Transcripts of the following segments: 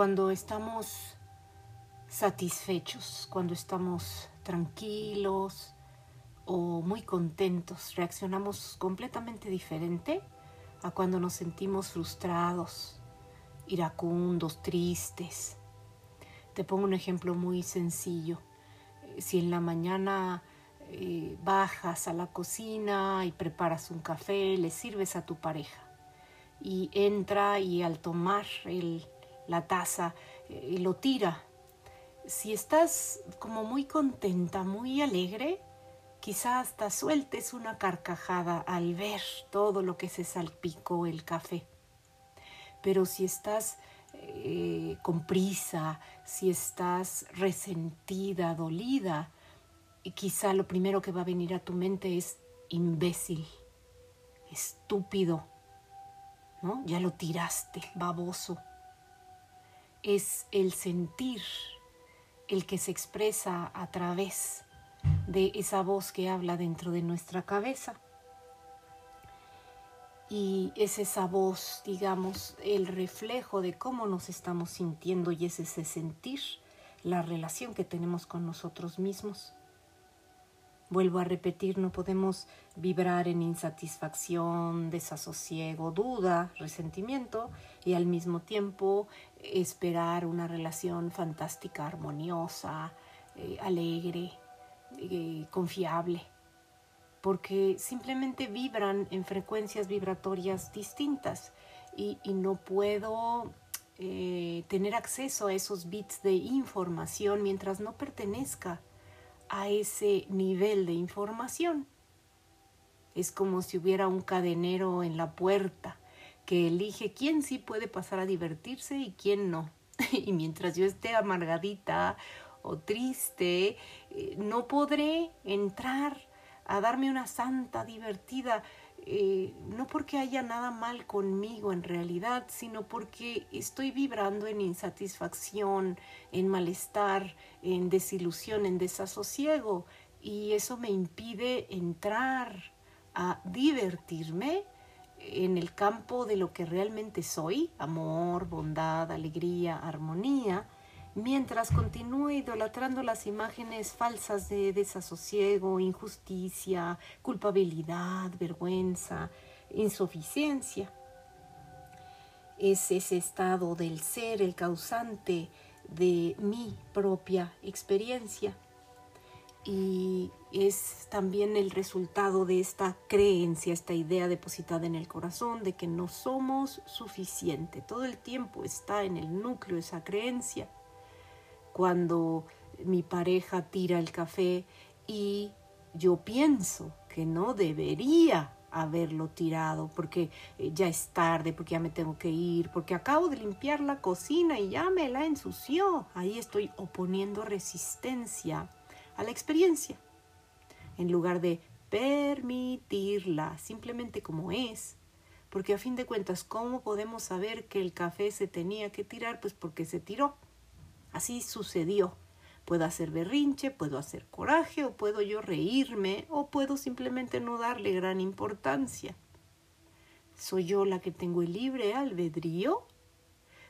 cuando estamos satisfechos, cuando estamos tranquilos o muy contentos, reaccionamos completamente diferente a cuando nos sentimos frustrados, iracundos, tristes. Te pongo un ejemplo muy sencillo. Si en la mañana eh, bajas a la cocina y preparas un café, le sirves a tu pareja y entra y al tomar la taza eh, lo tira. Si estás como muy contenta, muy alegre, quizá hasta sueltes una carcajada al ver todo lo que se salpicó el café. Pero si estás eh, con prisa, si estás resentida, dolida, y quizá lo primero que va a venir a tu mente es imbécil, estúpido, ¿no? Ya lo tiraste, baboso. Es el sentir el que se expresa a través de esa voz que habla dentro de nuestra cabeza. Y es esa voz, digamos, el reflejo de cómo nos estamos sintiendo y es ese sentir la relación que tenemos con nosotros mismos. Vuelvo a repetir, no podemos vibrar en insatisfacción, desasosiego, duda, resentimiento y al mismo tiempo esperar una relación fantástica, armoniosa, eh, alegre, eh, confiable, porque simplemente vibran en frecuencias vibratorias distintas y, no puedo eh, tener acceso a esos bits de información mientras no pertenezca a ese nivel de información. Es como si hubiera un cadenero en la puerta que elige quién sí puede pasar a divertirse y quién no. y mientras yo esté amargadita o triste, eh, no podré entrar a darme una santa divertida eh, no porque haya nada mal conmigo en realidad, sino porque estoy vibrando en insatisfacción, en malestar, en desilusión, en desasosiego, y eso me impide entrar a divertirme en el campo de lo que realmente soy, amor, bondad, alegría, armonía, mientras continúe idolatrando las imágenes falsas de desasosiego, injusticia, culpabilidad, vergüenza, insuficiencia. Es ese estado del ser el causante de mi propia experiencia y es también el resultado de esta creencia, esta idea depositada en el corazón de que no somos suficiente. Todo el tiempo está en el núcleo esa creencia cuando mi pareja tira el café y yo pienso que no debería haberlo tirado porque eh, ya es tarde, porque ya me tengo que ir, porque acabo de limpiar la cocina y ya me la ensució. Ahí estoy oponiendo resistencia a la experiencia en lugar de permitirla simplemente como es. Porque a fin de cuentas, ¿cómo podemos saber que el café se tenía que tirar? Pues porque se tiró. Así sucedió. Puedo hacer berrinche, puedo hacer coraje, o puedo yo reírme, o puedo simplemente no darle gran importancia. Soy yo la que tengo el libre albedrío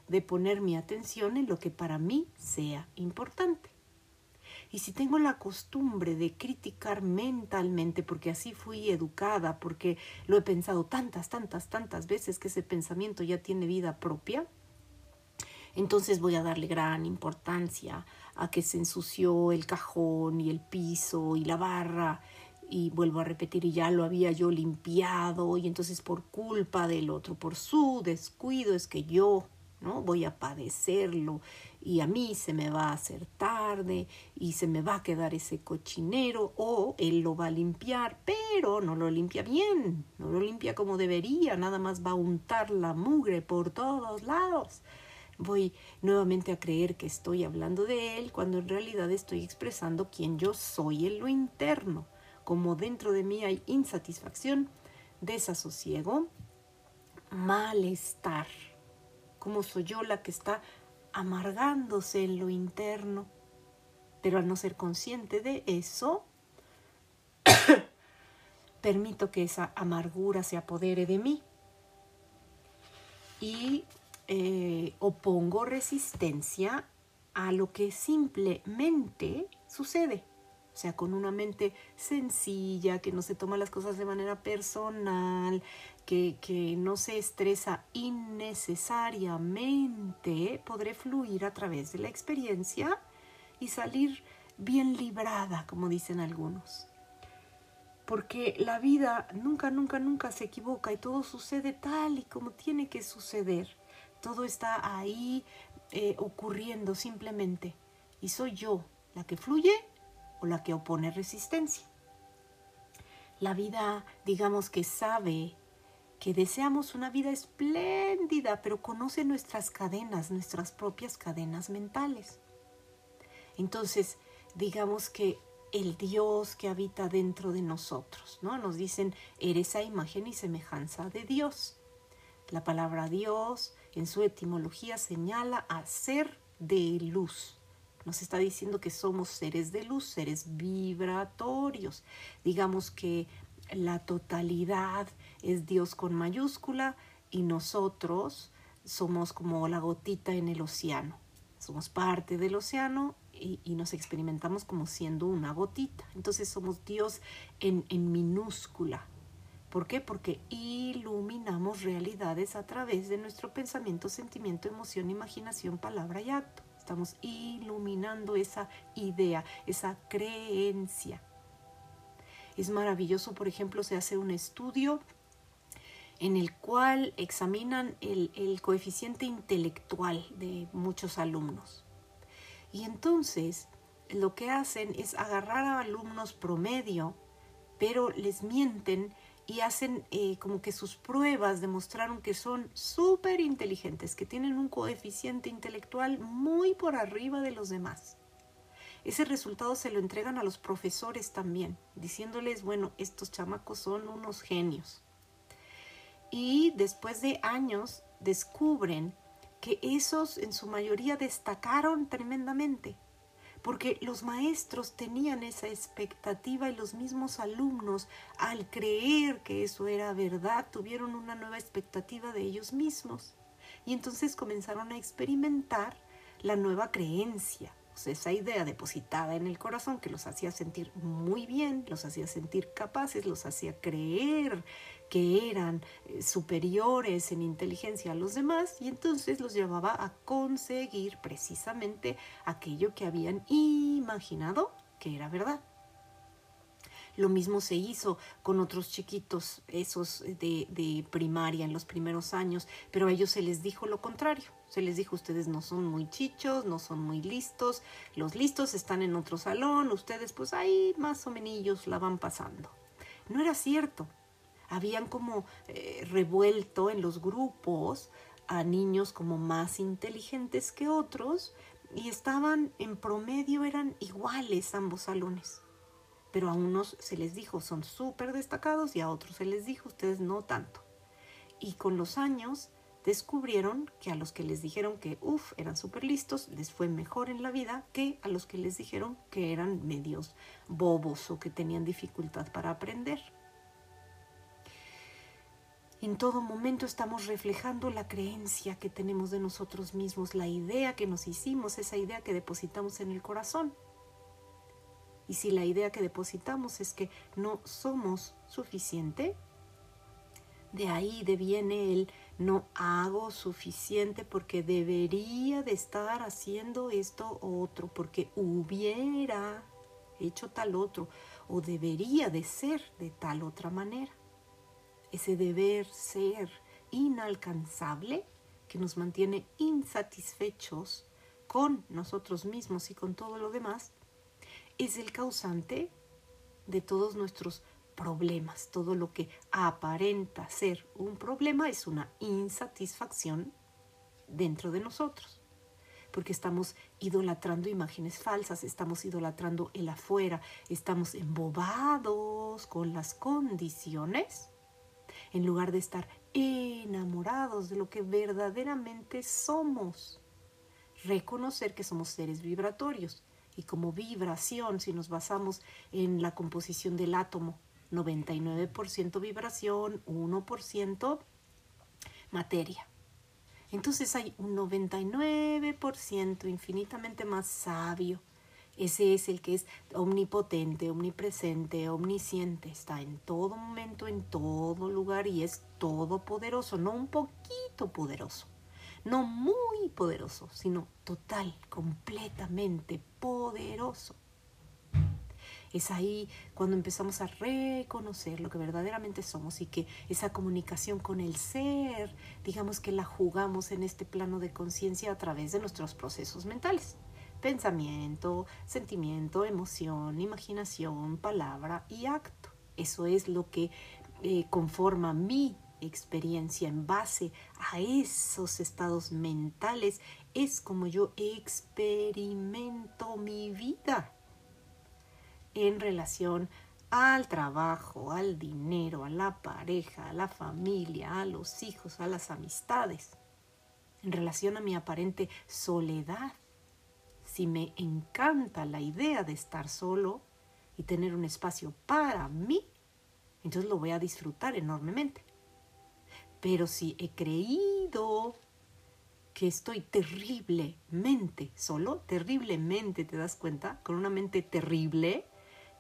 de poner mi atención en lo que para mí sea importante. Y si tengo la costumbre de criticar mentalmente, porque así fui educada, porque lo he pensado tantas, tantas, tantas veces que ese pensamiento ya tiene vida propia, entonces voy a darle gran importancia a que se ensució el cajón y el piso y la barra y vuelvo a repetir y ya lo había yo limpiado y entonces por culpa del otro, por su descuido es que yo no voy a padecerlo y a mí se me va a hacer tarde y se me va a quedar ese cochinero o él lo va a limpiar, pero no lo limpia bien, no lo limpia como debería, nada más va a untar la mugre por todos lados voy nuevamente a creer que estoy hablando de él cuando en realidad estoy expresando quién yo soy en lo interno. Como dentro de mí hay insatisfacción, desasosiego, malestar. Como soy yo la que está amargándose en lo interno. Pero al no ser consciente de eso, permito que esa amargura se apodere de mí. Y eh, opongo resistencia a lo que simplemente sucede. Sea, con una mente sencilla, que no se toma las cosas de manera personal, que, que no se estresa innecesariamente, podré fluir a través de la experiencia y salir bien librada, como dicen algunos. Porque la vida nunca, nunca, nunca se equivoca y todo sucede tal y como tiene que suceder. Todo está ahí eh, ocurriendo simplemente. Y soy yo la que fluye o la que opone resistencia. La vida, digamos que sabe que deseamos una vida espléndida, pero conoce nuestras cadenas, nuestras propias cadenas mentales. Entonces, digamos que el Dios que habita dentro de nosotros, ¿no? Nos dicen, eres a imagen y semejanza de Dios. La palabra Dios en su etimología señala a ser de luz. Nos está diciendo que somos seres de luz, seres vibratorios. Digamos que la totalidad es Dios con mayúscula y nosotros somos como la gotita en el océano. Somos parte del océano y, nos experimentamos como siendo una gotita. Entonces somos Dios en, en minúscula. ¿Por qué? Porque iluminamos realidades a través de nuestro pensamiento, sentimiento, emoción, imaginación, palabra y acto. Estamos iluminando esa idea, esa creencia. Es maravilloso, por ejemplo, se hace un estudio en el cual examinan el, coeficiente intelectual de muchos alumnos. Y entonces lo que hacen es agarrar a alumnos promedio, pero les mienten y hacen eh, como que sus pruebas demostraron que son súper inteligentes, que tienen un coeficiente intelectual muy por arriba de los demás. Ese resultado se lo entregan a los profesores también, diciéndoles, bueno, estos chamacos son unos genios. Y después de años descubren que esos en su mayoría destacaron tremendamente porque los maestros tenían esa expectativa y los mismos alumnos, al creer que eso era verdad, tuvieron una nueva expectativa de ellos mismos. Y entonces comenzaron a experimentar la nueva creencia, o sea, esa idea depositada en el corazón que los hacía sentir muy bien, los hacía sentir capaces, los hacía creer que eran eh, superiores en inteligencia a los demás y entonces los llevaba a conseguir precisamente aquello que habían imaginado que era verdad. Lo mismo se hizo con otros chiquitos, esos de, de, primaria en los primeros años, pero a ellos se les dijo lo contrario. Se les dijo, ustedes no son muy chichos, no son muy listos, los listos están en otro salón, ustedes pues ahí más o menos la van pasando. No era cierto, habían como eh, revuelto en los grupos a niños como más inteligentes que otros y estaban en promedio, eran iguales ambos salones. Pero a unos se les dijo son súper destacados y a otros se les dijo ustedes no tanto. Y con los años descubrieron que a los que les dijeron que, uff, eran súper listos, les fue mejor en la vida que a los que les dijeron que eran medios bobos o que tenían dificultad para aprender. En todo momento estamos reflejando la creencia que tenemos de nosotros mismos, la idea que nos hicimos, esa idea que depositamos en el corazón. Y si la idea que depositamos es que no somos suficiente, de ahí deviene el no hago suficiente porque debería de estar haciendo esto o otro, porque hubiera hecho tal otro, o debería de ser de tal otra manera ese deber ser inalcanzable que nos mantiene insatisfechos con nosotros mismos y con todo lo demás, es el causante de todos nuestros problemas. Todo lo que aparenta ser un problema es una insatisfacción dentro de nosotros. Porque estamos idolatrando imágenes falsas, estamos idolatrando el afuera, estamos embobados con las condiciones en lugar de estar enamorados de lo que verdaderamente somos. Reconocer que somos seres vibratorios y como vibración, si nos basamos en la composición del átomo, 99% vibración, 1% materia. Entonces hay un 99% infinitamente más sabio. Ese es el que es omnipotente, omnipresente, omnisciente. Está en todo momento, en todo lugar y es todopoderoso, no un poquito poderoso, no muy poderoso, sino total, completamente poderoso. Es ahí cuando empezamos a reconocer lo que verdaderamente somos y que esa comunicación con el ser, digamos que la jugamos en este plano de conciencia a través de nuestros procesos mentales. Pensamiento, sentimiento, emoción, imaginación, palabra y acto. Eso es lo que eh, conforma mi experiencia en base a esos estados mentales. Es como yo experimento mi vida en relación al trabajo, al dinero, a la pareja, a la familia, a los hijos, a las amistades, en relación a mi aparente soledad. Si me encanta la idea de estar solo y tener un espacio para mí, entonces lo voy a disfrutar enormemente. Pero si he creído que estoy terriblemente solo, terriblemente, ¿te das cuenta? Con una mente terrible,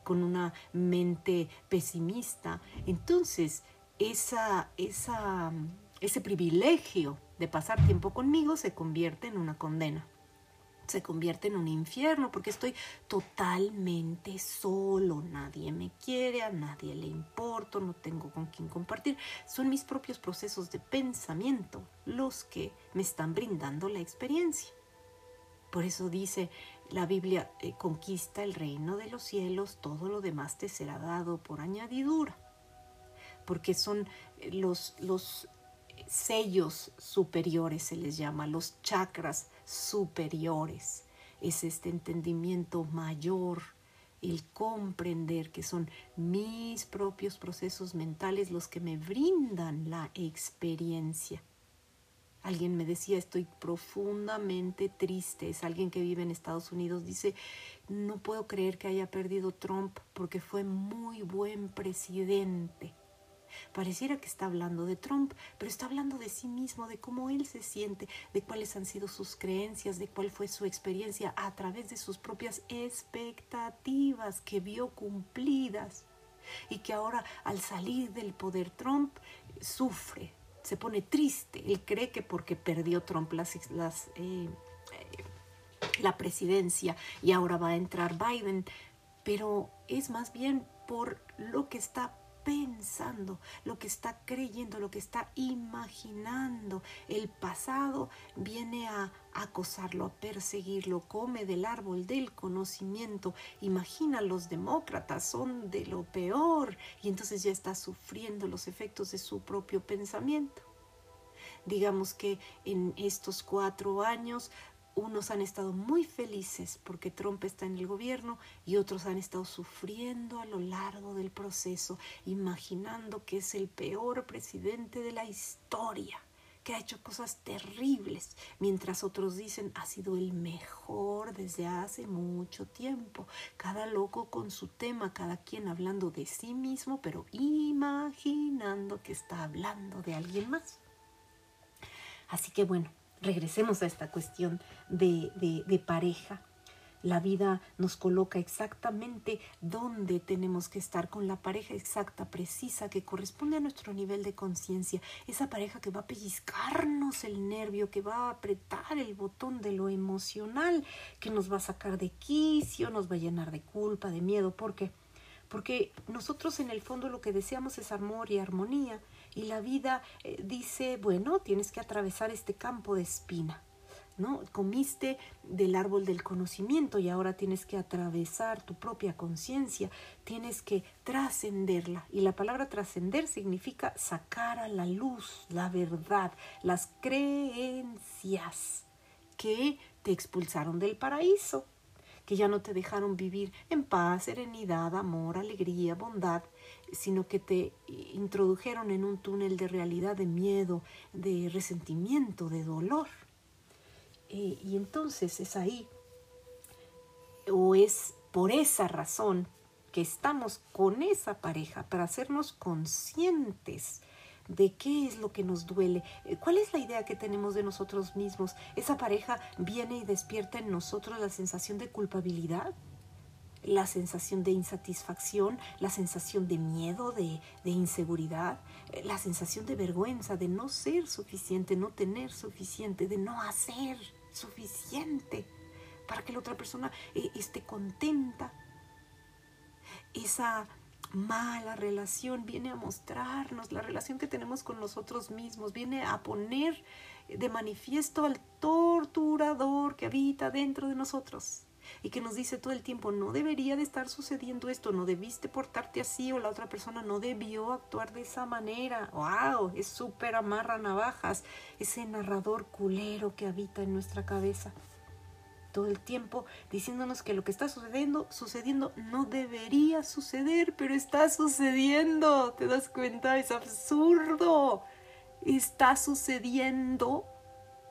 con una mente pesimista, entonces ese privilegio de pasar tiempo conmigo se convierte en una condena se convierte en un infierno porque estoy totalmente solo, nadie me quiere, a nadie le importo, no tengo con quién compartir. Son mis propios procesos de pensamiento los que me están brindando la experiencia. Por eso dice la Biblia, eh, conquista el reino de los cielos, todo lo demás te será dado por añadidura, porque son eh, los, los sellos superiores, se les llama, los chakras superiores. Es este entendimiento mayor, el comprender que son mis propios procesos mentales los que me brindan la experiencia. Alguien me decía, estoy profundamente triste. Es alguien que vive en Estados Unidos. Dice, no puedo creer que haya perdido Trump porque fue muy buen presidente. Pareciera que está hablando de Trump, pero está hablando de sí mismo, de cómo él se siente, de cuáles han sido sus creencias, de cuál fue su experiencia a través de sus propias expectativas que vio cumplidas y que ahora al salir del poder Trump sufre, se pone triste. Él cree que porque perdió Trump las, eh, eh, la presidencia y ahora va a entrar Biden, pero es más bien por lo que está pensando, lo que está creyendo, lo que está imaginando. El pasado viene a acosarlo, a perseguirlo, come del árbol del conocimiento. Imagina, los demócratas son de lo peor y entonces ya está sufriendo los efectos de su propio pensamiento. Digamos que en estos cuatro años unos han estado muy felices porque Trump está en el gobierno y otros han estado sufriendo a lo largo del proceso, imaginando que es el peor presidente de la historia, que ha hecho cosas terribles, mientras otros dicen ha sido el mejor desde hace mucho tiempo. Cada loco con su tema, cada quien hablando de sí mismo, pero imaginando que está hablando de alguien más. Así que bueno, regresemos a esta cuestión de, pareja. La vida nos coloca exactamente dónde tenemos que estar con la pareja exacta, precisa, que corresponde a nuestro nivel de conciencia. Esa pareja que va a pellizcarnos el nervio, que va a apretar el botón de lo emocional, que nos va a sacar de quicio, nos va a llenar de culpa, de miedo. ¿Por qué? Porque nosotros en el fondo lo que deseamos es amor y armonía y la vida eh, dice, bueno, tienes que atravesar este campo de espina. ¿No? Comiste del árbol del conocimiento y ahora tienes que atravesar tu propia conciencia, tienes que trascenderla. Y la palabra trascender significa sacar a la luz la verdad, las creencias que te expulsaron del paraíso, que ya no te dejaron vivir en paz, serenidad, amor, alegría, bondad, sino que te introdujeron en un túnel de realidad, de miedo, de resentimiento, de dolor. Eh, y entonces es ahí, o es por esa razón que estamos con esa pareja, para hacernos conscientes de qué es lo que nos duele, eh, cuál es la idea que tenemos de nosotros mismos. Esa pareja viene y despierta en nosotros la sensación de culpabilidad, la sensación de insatisfacción, la sensación de miedo, de, inseguridad, eh, la sensación de vergüenza, de no ser suficiente, no tener suficiente, de no hacer suficiente para que la otra persona eh, esté contenta. Esa mala relación viene a mostrarnos la relación que tenemos con nosotros mismos, viene a poner de manifiesto al torturador que habita dentro de nosotros y que nos dice todo el tiempo, no debería de estar sucediendo esto, no debiste portarte así o la otra persona no debió actuar de esa manera. ¡Wow! Es súper amarra navajas, ese narrador culero que habita en nuestra cabeza todo el tiempo diciéndonos que lo que está sucediendo, sucediendo no debería suceder, pero está sucediendo. ¿Te das cuenta? Es absurdo. Está sucediendo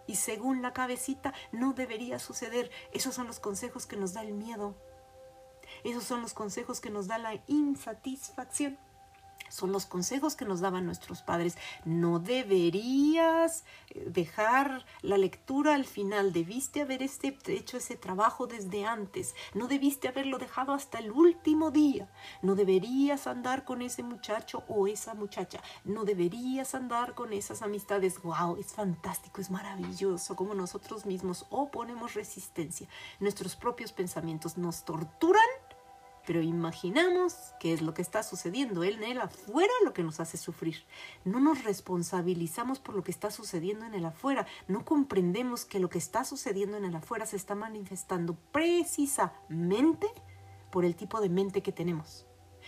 y según la cabecita no debería suceder. Esos son los consejos que nos da el miedo. Esos son los consejos que nos da la insatisfacción son los consejos que nos daban nuestros padres. No deberías eh, dejar la lectura al final, debiste haber este, hecho ese trabajo desde antes, no debiste haberlo dejado hasta el último día, no deberías andar con ese muchacho o esa muchacha, no deberías andar con esas amistades. ¡Wow! Es fantástico, es maravilloso como nosotros mismos oponemos resistencia. Nuestros propios pensamientos nos torturan pero imaginamos qué es lo que está sucediendo en él afuera lo que nos hace sufrir. No nos responsabilizamos por lo que está sucediendo en el afuera. No comprendemos que lo que está sucediendo en el afuera se está manifestando precisamente por el tipo de mente que tenemos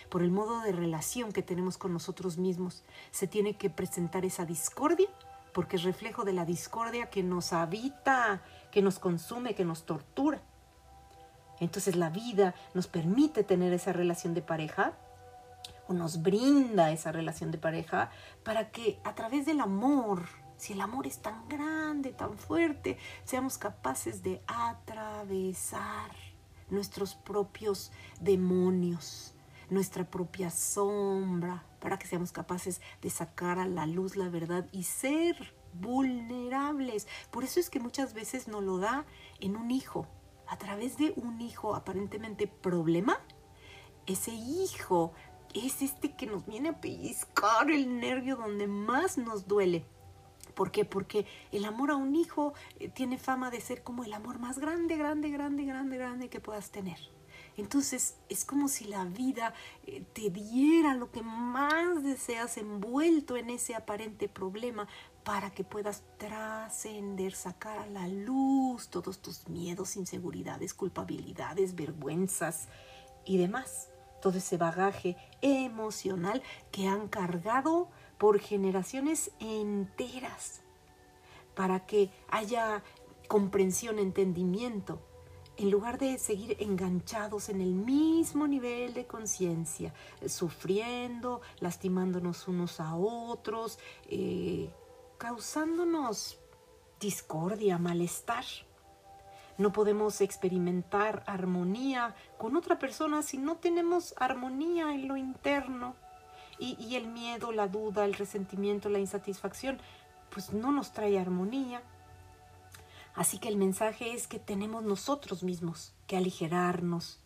por el modo de relación que tenemos con nosotros mismos. Se tiene que presentar esa discordia porque es reflejo de la discordia que nos habita, que nos consume, que nos tortura. Entonces la vida nos permite tener esa relación de pareja o nos brinda esa relación de pareja para que a través del amor, si el amor es tan grande, tan fuerte, seamos capaces de atravesar nuestros propios demonios, nuestra propia sombra, para que seamos capaces de sacar a la luz la verdad y ser vulnerables. Por eso es que muchas veces nos lo da en un hijo, a través de un hijo aparentemente problema, ese hijo es este que nos viene a pellizcar el nervio donde más nos duele. ¿Por qué? Porque el amor a un hijo eh, tiene fama de ser como el amor más grande, grande, grande, grande, grande que puedas tener. Entonces es como si la vida eh, te diera lo que más deseas envuelto en ese aparente problema para que puedas trascender, sacar a la luz todos tus miedos, inseguridades, culpabilidades, vergüenzas y demás. Todo ese bagaje emocional que han cargado por generaciones enteras para que haya comprensión, entendimiento, en lugar de seguir enganchados en el mismo nivel de conciencia, sufriendo, lastimándonos unos a otros, eh, causándonos discordia, malestar. No podemos experimentar armonía con otra persona si no tenemos armonía en lo interno. Y, el miedo, la duda, el resentimiento, la insatisfacción, pues no nos trae armonía. Así que el mensaje es que tenemos nosotros mismos que aligerarnos,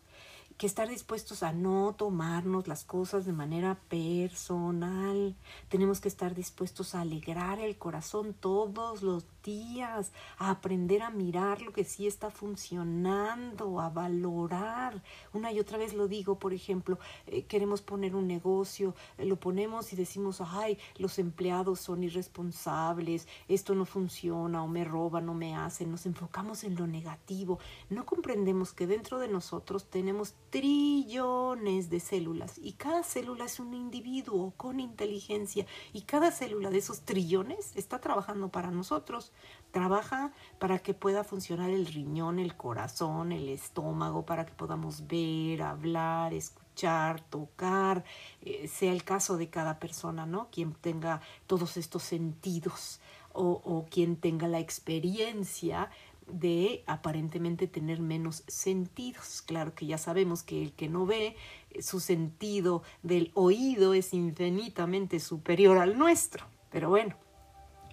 que estar dispuestos a no tomarnos las cosas de manera personal. Tenemos que estar dispuestos a alegrar el corazón todos los días, a aprender a mirar lo que sí está funcionando, a valorar. Una y otra vez lo digo, por ejemplo, eh, queremos poner un negocio, eh, lo ponemos y decimos, ay, los empleados son irresponsables, esto no funciona o me roban o me hacen. Nos enfocamos en lo negativo. No comprendemos que dentro de nosotros tenemos trillones de células y cada célula es un individuo con inteligencia y cada célula de esos trillones está trabajando para nosotros. Trabaja para que pueda funcionar el riñón, el corazón, el estómago, para que podamos ver, hablar, escuchar, tocar, eh, sea el caso de cada persona, ¿no? Quien tenga todos estos sentidos o, quien tenga la experiencia de aparentemente tener menos sentidos. Claro que ya sabemos que el que no ve, eh, su sentido del oído es infinitamente superior al nuestro. Pero bueno,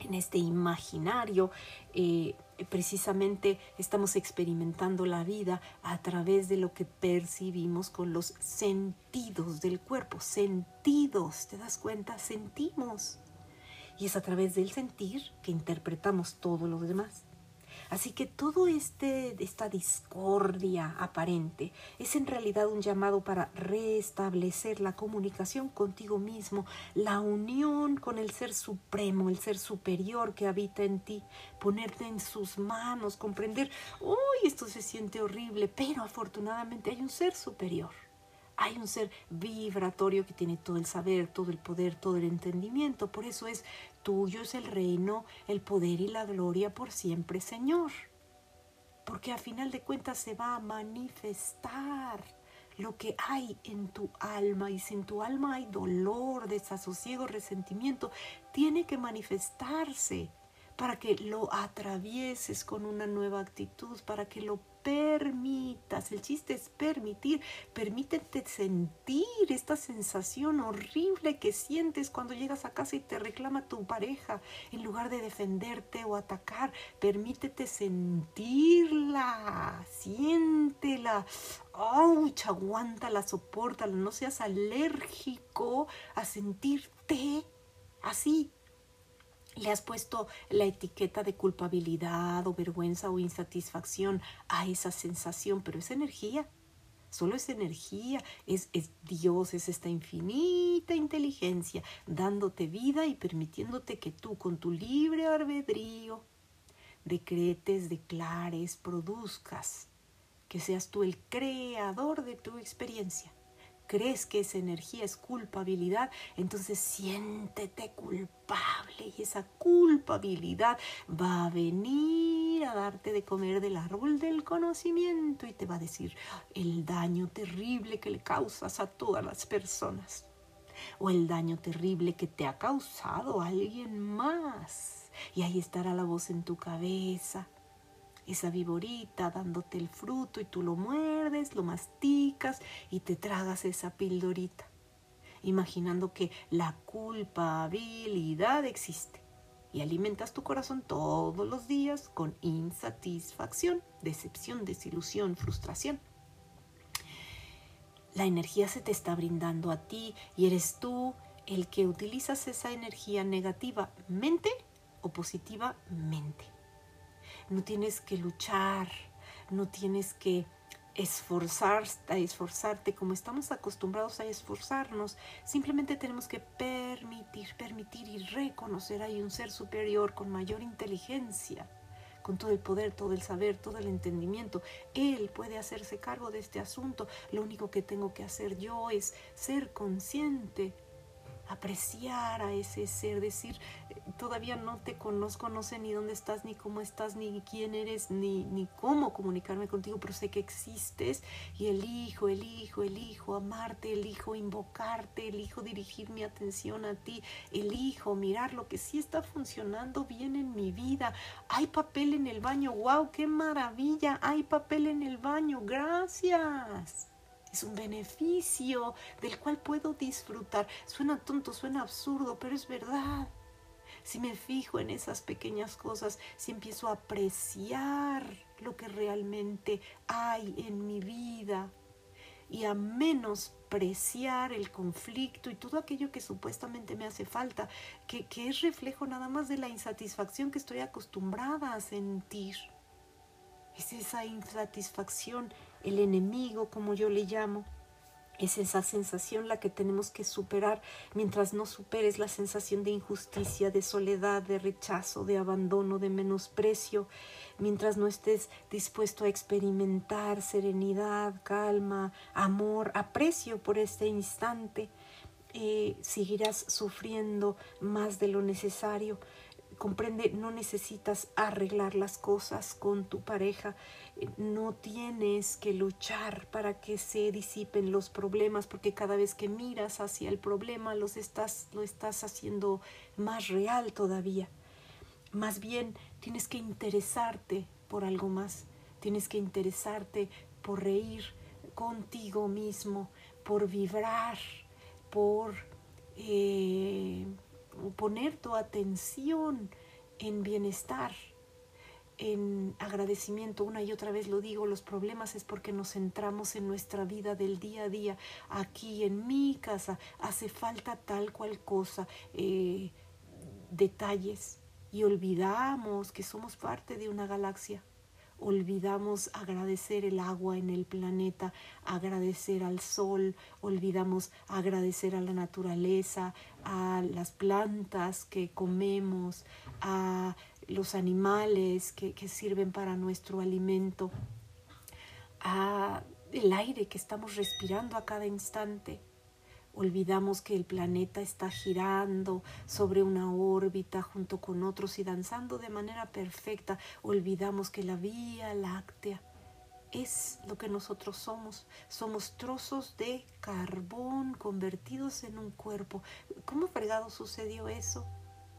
en este imaginario, eh, precisamente estamos experimentando la vida a través de lo que percibimos con los sentidos del cuerpo. Sentidos, ¿te das cuenta? Sentimos. Y es a través del sentir que interpretamos todo lo demás. Así que todo este esta discordia aparente es en realidad un llamado para restablecer la comunicación contigo mismo, la unión con el ser supremo, el ser superior que habita en ti, ponerte en sus manos, comprender, uy, esto se siente horrible, pero afortunadamente hay un ser superior hay un ser vibratorio que tiene todo el saber, todo el poder, todo el entendimiento. Por eso es tuyo es el reino, el poder y la gloria por siempre, Señor. Porque a final de cuentas se va a manifestar lo que hay en tu alma y si en tu alma hay dolor, desasosiego, resentimiento, tiene que manifestarse para que lo atravieses con una nueva actitud, para que lo permitas. El chiste es permitir. Permítete sentir esta sensación horrible que sientes cuando llegas a casa y te reclama tu pareja. En lugar de defenderte o atacar, permítete sentirla. Siéntela. ¡Auch! Aguántala, soportala. No seas alérgico a sentirte así le has puesto la etiqueta de culpabilidad o vergüenza o insatisfacción a esa sensación, pero es energía, solo es energía, es, es, Dios, es esta infinita inteligencia dándote vida y permitiéndote que tú con tu libre albedrío decretes, declares, produzcas, que seas tú el creador de tu experiencia crees que esa energía es culpabilidad, entonces siéntete culpable y esa culpabilidad va a venir a darte de comer del árbol del conocimiento y te va a decir el daño terrible que le causas a todas las personas o el daño terrible que te ha causado alguien más. Y ahí estará la voz en tu cabeza esa viborita dándote el fruto y tú lo muerdes, lo masticas y te tragas esa pildorita, imaginando que la culpabilidad existe y alimentas tu corazón todos los días con insatisfacción, decepción, desilusión, frustración. La energía se te está brindando a ti y eres tú el que utilizas esa energía negativamente o positivamente no tienes que luchar, no tienes que esforzarte, esforzarte como estamos acostumbrados a esforzarnos. Simplemente tenemos que permitir, permitir y reconocer hay un ser superior con mayor inteligencia, con todo el poder, todo el saber, todo el entendimiento. Él puede hacerse cargo de este asunto. Lo único que tengo que hacer yo es ser consciente apreciar a ese ser, decir, eh, todavía no te conozco, no sé ni dónde estás, ni cómo estás, ni quién eres, ni, ni cómo comunicarme contigo, pero sé que existes. Y elijo, elijo, elijo amarte, elijo invocarte, elijo dirigir mi atención a ti, elijo mirar lo que sí está funcionando bien en mi vida. Hay papel en el baño, wow, qué maravilla, hay papel en el baño, gracias es un beneficio del cual puedo disfrutar. Suena tonto, suena absurdo, pero es verdad. Si me fijo en esas pequeñas cosas, si empiezo a apreciar lo que realmente hay en mi vida y a menospreciar el conflicto y todo aquello que supuestamente me hace falta, que, que es reflejo nada más de la insatisfacción que estoy acostumbrada a sentir. Es esa insatisfacción el enemigo, como yo le llamo. Es esa sensación la que tenemos que superar mientras no superes la sensación de injusticia, de soledad, de rechazo, de abandono, de menosprecio, mientras no estés dispuesto a experimentar serenidad, calma, amor, aprecio por este instante, eh, seguirás sufriendo más de lo necesario. Comprende, no necesitas arreglar las cosas con tu pareja, eh, no tienes que luchar para que se disipen los problemas, porque cada vez que miras hacia el problema los estás, lo estás haciendo más real todavía. Más bien tienes que interesarte por algo más, tienes que interesarte por reír contigo mismo, por vibrar, por eh, poner tu atención en bienestar, en agradecimiento. Una y otra vez lo digo, los problemas es porque nos centramos en nuestra vida del día a día. Aquí en mi casa hace falta tal cual cosa, eh, detalles, y olvidamos que somos parte de una galaxia olvidamos agradecer el agua en el planeta, agradecer al sol, olvidamos agradecer a la naturaleza, a las plantas que comemos, a los animales que, sirven para nuestro alimento, a el aire que estamos respirando a cada instante. Olvidamos que el planeta está girando sobre una órbita junto con otros y danzando de manera perfecta. Olvidamos que la Vía Láctea es lo que nosotros somos. Somos trozos de carbón convertidos en un cuerpo. ¿Cómo fregado sucedió eso?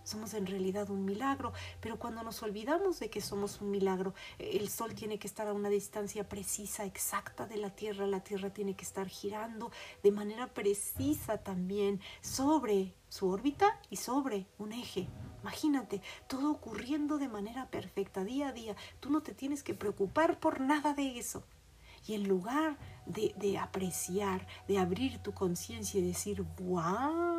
Somos en realidad un milagro, pero cuando nos olvidamos de que somos un milagro, el Sol tiene que estar a una distancia precisa, exacta de la Tierra, la Tierra tiene que estar girando de manera precisa también sobre su órbita y sobre un eje. Imagínate, todo ocurriendo de manera perfecta día a día. Tú no te tienes que preocupar por nada de eso. Y en lugar de, apreciar, de abrir tu conciencia y decir, wow,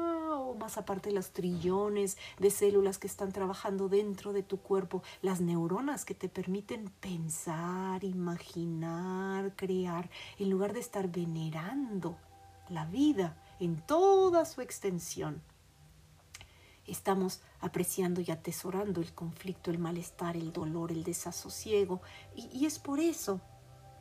más aparte los trillones de células que están trabajando dentro de tu cuerpo, las neuronas que te permiten pensar, imaginar, crear, en lugar de estar venerando la vida en toda su extensión. Estamos apreciando y atesorando el conflicto, el malestar, el dolor, el desasosiego, y, y es por eso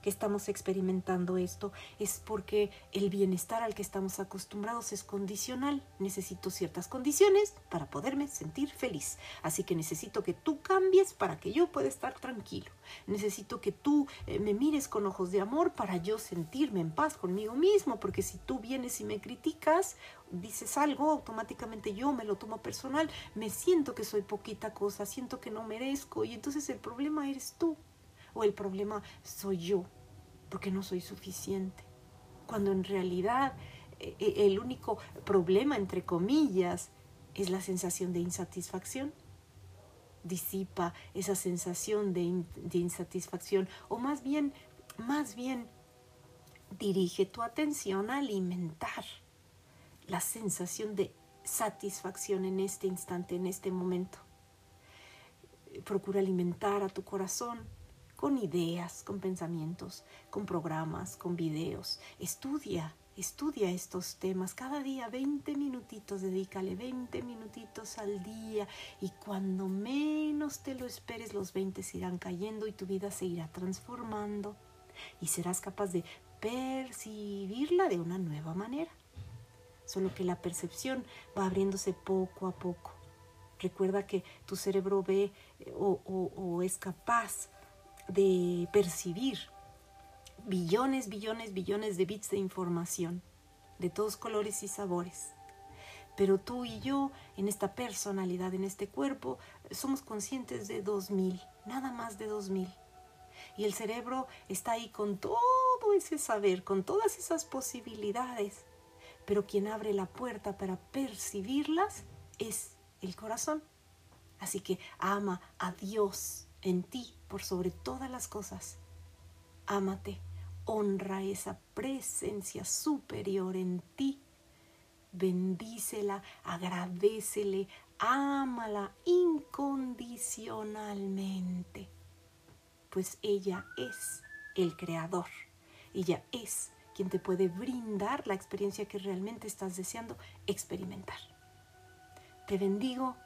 que estamos experimentando esto es porque el bienestar al que estamos acostumbrados es condicional. Necesito ciertas condiciones para poderme sentir feliz. Así que necesito que tú cambies para que yo pueda estar tranquilo. Necesito que tú eh, me mires con ojos de amor para yo sentirme en paz conmigo mismo, porque si tú vienes y me criticas, dices algo, automáticamente yo me lo tomo personal, me siento que soy poquita cosa, siento que no merezco y entonces el problema eres tú o el problema soy yo, porque no soy suficiente. Cuando en realidad eh, eh, el único problema, entre comillas, es la sensación de insatisfacción. Disipa esa sensación de, insatisfacción o más bien, más bien dirige tu atención a alimentar la sensación de satisfacción en este instante, en este momento. Procura alimentar a tu corazón con ideas, con pensamientos, con programas, con videos. Estudia, estudia estos temas. Cada día 20 minutitos, dedícale 20 minutitos al día y cuando menos te lo esperes los 20 se irán cayendo y tu vida se irá transformando y serás capaz de percibirla de una nueva manera. Solo que la percepción va abriéndose poco a poco. Recuerda que tu cerebro ve eh, o, o es capaz de percibir billones, billones, billones de bits de información, de todos colores y sabores. Pero tú y yo, en esta personalidad, en este cuerpo, somos conscientes de dos mil, nada más de dos mil. Y el cerebro está ahí con todo ese saber, con todas esas posibilidades. Pero quien abre la puerta para percibirlas es el corazón. Así que ama a Dios en ti por sobre todas las cosas. Ámate, honra esa presencia superior en ti. Bendícela, agradecele, ámala incondicionalmente, pues ella es el creador. Ella es quien te puede brindar la experiencia que realmente estás deseando experimentar. Te bendigo,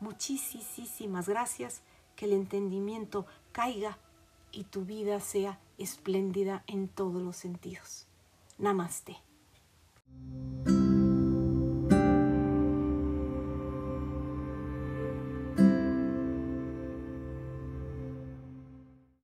muchísimas gracias que el entendimiento caiga y tu vida sea espléndida en todos los sentidos. Namaste.